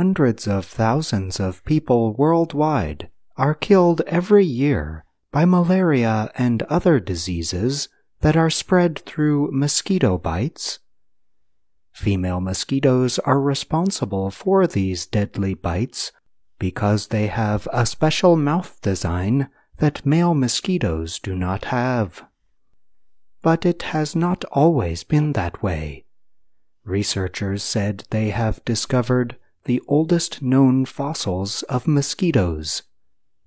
hundreds of thousands of people worldwide are killed every year by malaria and other diseases that are spread through mosquito bites. Female mosquitoes are responsible for these deadly bites because they have a special mouth design that male mosquitoes do not have. But it has not always been that way. Researchers said they have discovered the oldest known fossils of mosquitoes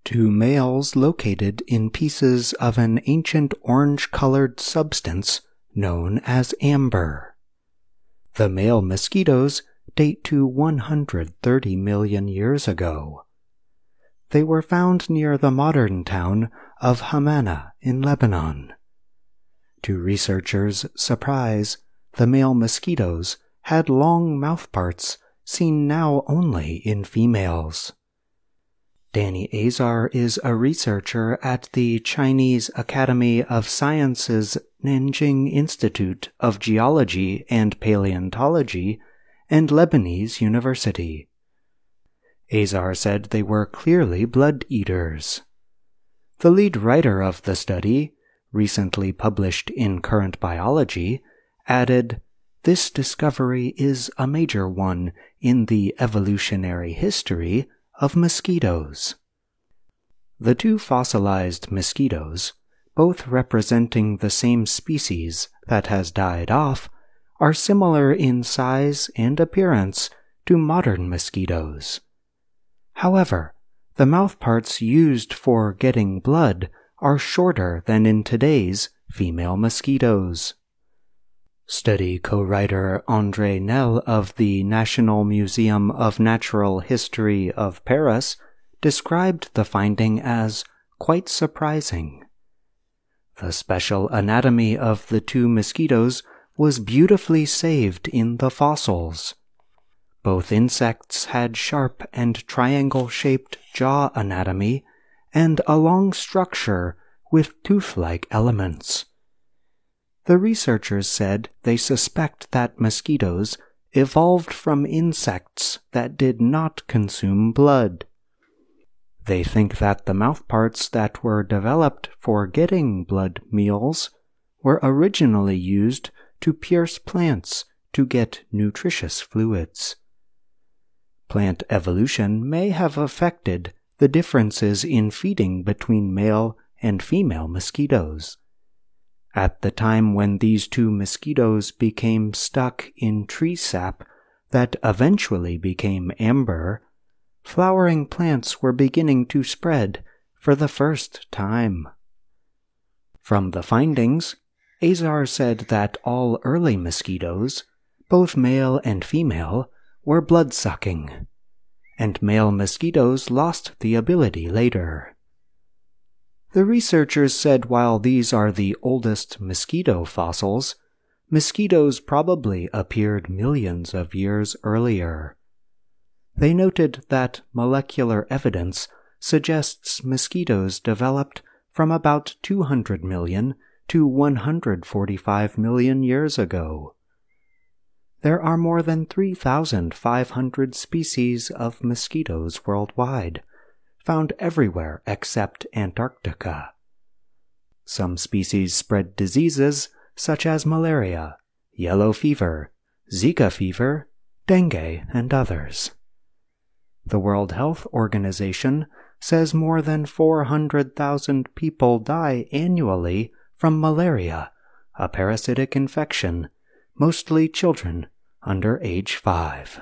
two males located in pieces of an ancient orange colored substance known as amber. The male mosquitoes date to 130 million years ago. They were found near the modern town of Hammana in Lebanon. To researchers' surprise, the male mosquitoes had long mouthparts seen now only in females. Dany Azar is a researcher at the Chinese Academy of Sciences Nanjing Institute of Geology and Paleontology and Lebanese University. Azar said they were clearly blood eaters. The lead writer of the study, recently published in Current Biology, added, This discovery is a major one in the evolutionary history of mosquitoes. The two fossilized mosquitoes, both representing the same species that has died off, are similar in size and appearance to modern mosquitoes. However, the mouthparts used for getting blood are shorter than in today's female mosquitoes. Study co-writer André Nel of the National Museum of Natural History of Paris described the finding as quite surprising. The special anatomy of the two mosquitoes was beautifully saved in the fossils. Both insects had sharp and triangle shaped jaw anatomy and a long structure with tooth like elements. The researchers said they suspect that mosquitoes evolved from insects that did not consume blood. They think that the mouthparts that were developed for getting blood meals were originally used to pierce plants to get nutritious fluids. Plant evolution may have affected the differences in feeding between male and female mosquitoes. At the time when these two mosquitoes became stuck in tree sap that eventually became amber, flowering plants were beginning to spread for the first time. From the findings, Azar said that all early mosquitoes, both male and female, were blood-sucking, and male mosquitoes lost the ability later. The researchers said while these are the oldest mosquito fossils, mosquitoes probably appeared millions of years earlier. They noted that molecular evidence suggests mosquitoes developed from about 200 million to 145 million years ago. There are more than 3,500 species of mosquitoes worldwide, found everywhere except Antarctica. Some species spread diseases such as malaria, yellow fever, Zika fever, dengue, and others. The World Health Organization says more than 400,000 people die annually from malaria, a parasitic infection, mostly children under age 5.